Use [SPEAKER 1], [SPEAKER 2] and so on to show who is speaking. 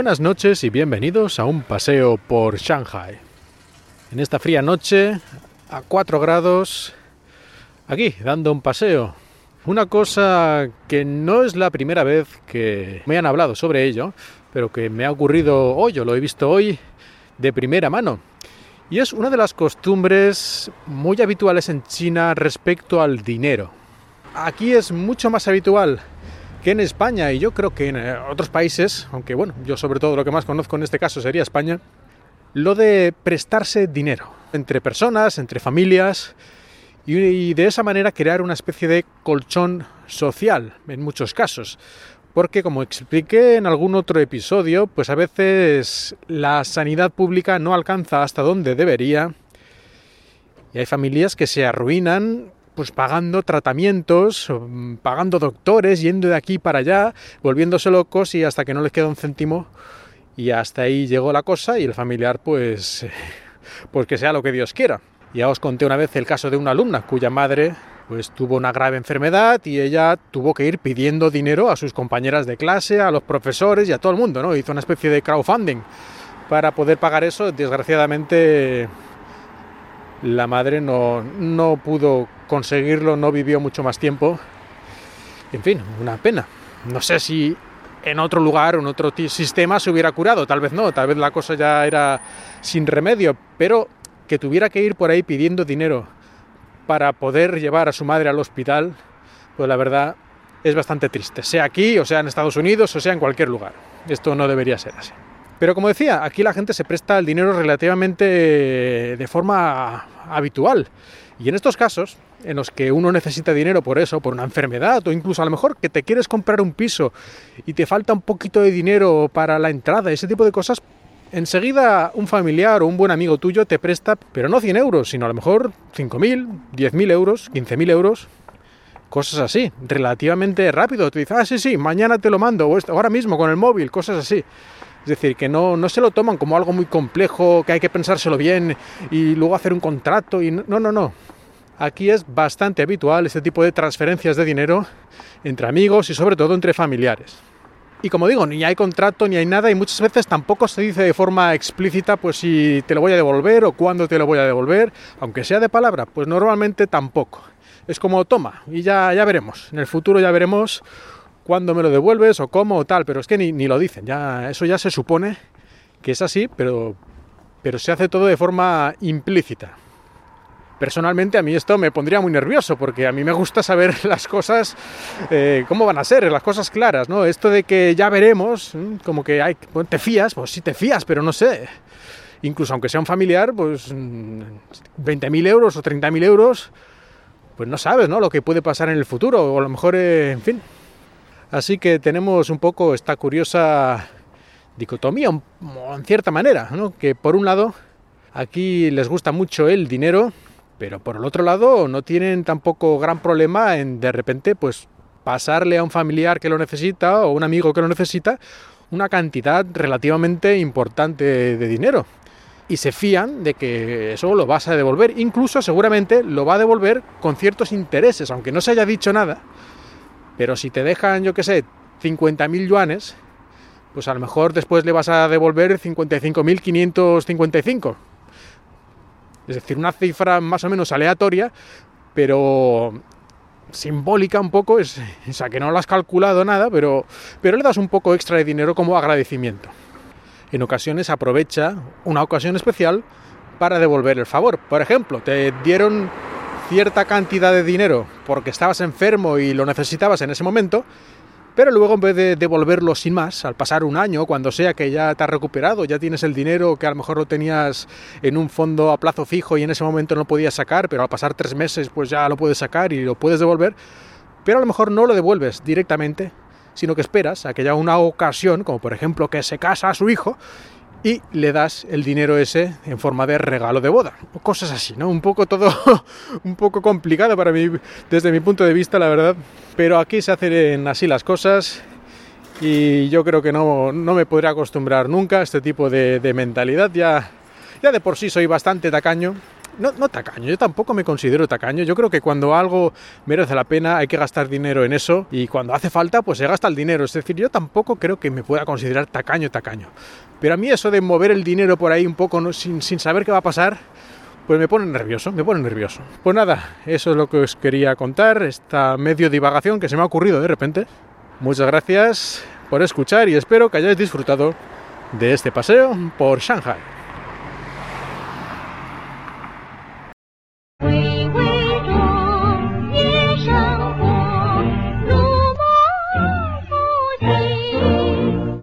[SPEAKER 1] Buenas noches y bienvenidos a un paseo por Shanghai. En esta fría noche, a 4 grados, aquí, dando un paseo. Una cosa que no es la primera vez que me han hablado sobre ello, pero que me ha ocurrido hoy, o lo he visto hoy de primera mano. Y es una de las costumbres muy habituales en China respecto al dinero. Aquí es mucho más habitual que en España y yo creo que en eh, otros países, aunque bueno, yo sobre todo lo que más conozco en este caso sería España, lo de prestarse dinero entre personas, entre familias y, de esa manera crear una especie de colchón social en muchos casos. Porque como expliqué en algún otro episodio, pues a veces la sanidad pública no alcanza hasta donde debería y hay familias que se arruinan pues pagando tratamientos, mm, pagando doctores, yendo de aquí para allá, volviéndose locos y hasta que no les queda un céntimo y hasta ahí llegó la cosa y el familiar pues pues que sea lo que Dios quiera. Ya os conté una vez el caso de una alumna cuya madre pues tuvo una grave enfermedad y ella tuvo que ir pidiendo dinero a sus compañeras de clase, a los profesores y a todo el mundo, ¿no? Hizo una especie de crowdfunding para poder pagar eso. Desgraciadamente la madre no, no pudo conseguirlo, no vivió mucho más tiempo. En fin, una pena. No sé si en otro lugar en otro sistema se hubiera curado, tal vez no, tal vez la cosa ya era sin remedio, pero que tuviera que ir por ahí pidiendo dinero para poder llevar a su madre al hospital, pues la verdad es bastante triste, sea aquí o sea en Estados Unidos o sea en cualquier lugar. Esto no debería ser así. Pero como decía, aquí la gente se presta el dinero relativamente de forma habitual. Y en estos casos, en los que uno necesita dinero por eso, por una enfermedad, o incluso a lo mejor que te quieres comprar un piso y te falta un poquito de dinero para la entrada, ese tipo de cosas, enseguida un familiar o un buen amigo tuyo te presta, pero no 100 euros, sino a lo mejor 5.000, 10.000 euros, 15.000 euros, cosas así, relativamente rápido. Te dice, ah, sí, sí, mañana te lo mando, o ahora mismo con el móvil, cosas así. Es decir, que no, no se lo toman como algo muy complejo, que hay que pensárselo bien y luego hacer un contrato. Y no, no, no. Aquí es bastante habitual este tipo de transferencias de dinero entre amigos y sobre todo entre familiares. Y como digo, ni hay contrato ni hay nada y muchas veces tampoco se dice de forma explícita pues si te lo voy a devolver o cuándo te lo voy a devolver, aunque sea de palabra, pues normalmente tampoco. Es como toma y ya, ya veremos. En el futuro ya veremos cuándo me lo devuelves o cómo o tal, pero es que ni, ni, lo dicen, ya, eso ya se supone que es así, pero, pero se hace todo de forma implícita. Personalmente a mí esto me pondría muy nervioso porque a mí me gusta saber las cosas, eh, cómo van a ser, las cosas claras, ¿no? Esto de que ya veremos, como que hay, te fías, pues sí te fías, pero no sé. Incluso aunque sea un familiar, pues 20.000 euros o 30.000 euros, pues no sabes, ¿no? Lo que puede pasar en el futuro, o a lo mejor, eh, en fin, Así que tenemos un poco esta curiosa dicotomía, en cierta manera, ¿no? que por un lado aquí les gusta mucho el dinero, pero por el otro lado no tienen tampoco gran problema en de repente pues pasarle a un familiar que lo necesita o un amigo que lo necesita una cantidad relativamente importante de dinero y se fían de que eso lo vas a devolver, incluso seguramente lo va a devolver con ciertos intereses, aunque no se haya dicho nada, pero si te dejan, yo qué sé, 50.000 yuanes, pues a lo mejor después le vas a devolver 55.555. Es decir, una cifra más o menos aleatoria, pero simbólica un poco, es, o sea, que no lo has calculado nada, pero, pero le das un poco extra de dinero como agradecimiento. En ocasiones aprovecha una ocasión especial para devolver el favor. Por ejemplo, te dieron cierta cantidad de dinero porque estabas enfermo y lo necesitabas en ese momento, pero luego en vez de devolverlo sin más, al pasar un año, cuando sea que ya te has recuperado, ya tienes el dinero que a lo mejor lo tenías en un fondo a plazo fijo y en ese momento no podías sacar, pero al pasar tres meses pues ya lo puedes sacar y lo puedes devolver, pero a lo mejor no lo devuelves directamente, sino que esperas a que haya una ocasión, como por ejemplo que se casa a su hijo, y le das el dinero ese en forma de regalo de boda. Cosas así, ¿no? Un poco todo, un poco complicado para mí, desde mi punto de vista, la verdad. Pero aquí se hacen así las cosas y yo creo que no, no me podré acostumbrar nunca a este tipo de, de, mentalidad. Ya, ya de por sí soy bastante tacaño no, no tacaño, yo tampoco me considero tacaño. Yo creo que cuando algo merece la pena hay que gastar dinero en eso y cuando hace falta pues se gasta el dinero. Es decir, yo tampoco creo que me pueda considerar tacaño, tacaño. Pero a mí eso de mover el dinero por ahí un poco sin, sin saber qué va a pasar, pues me pone nervioso, me pone nervioso. Pues nada, eso es lo que os quería contar, esta medio divagación que se me ha ocurrido de repente. Muchas gracias por escuchar y espero que hayáis disfrutado de este paseo por Shanghai.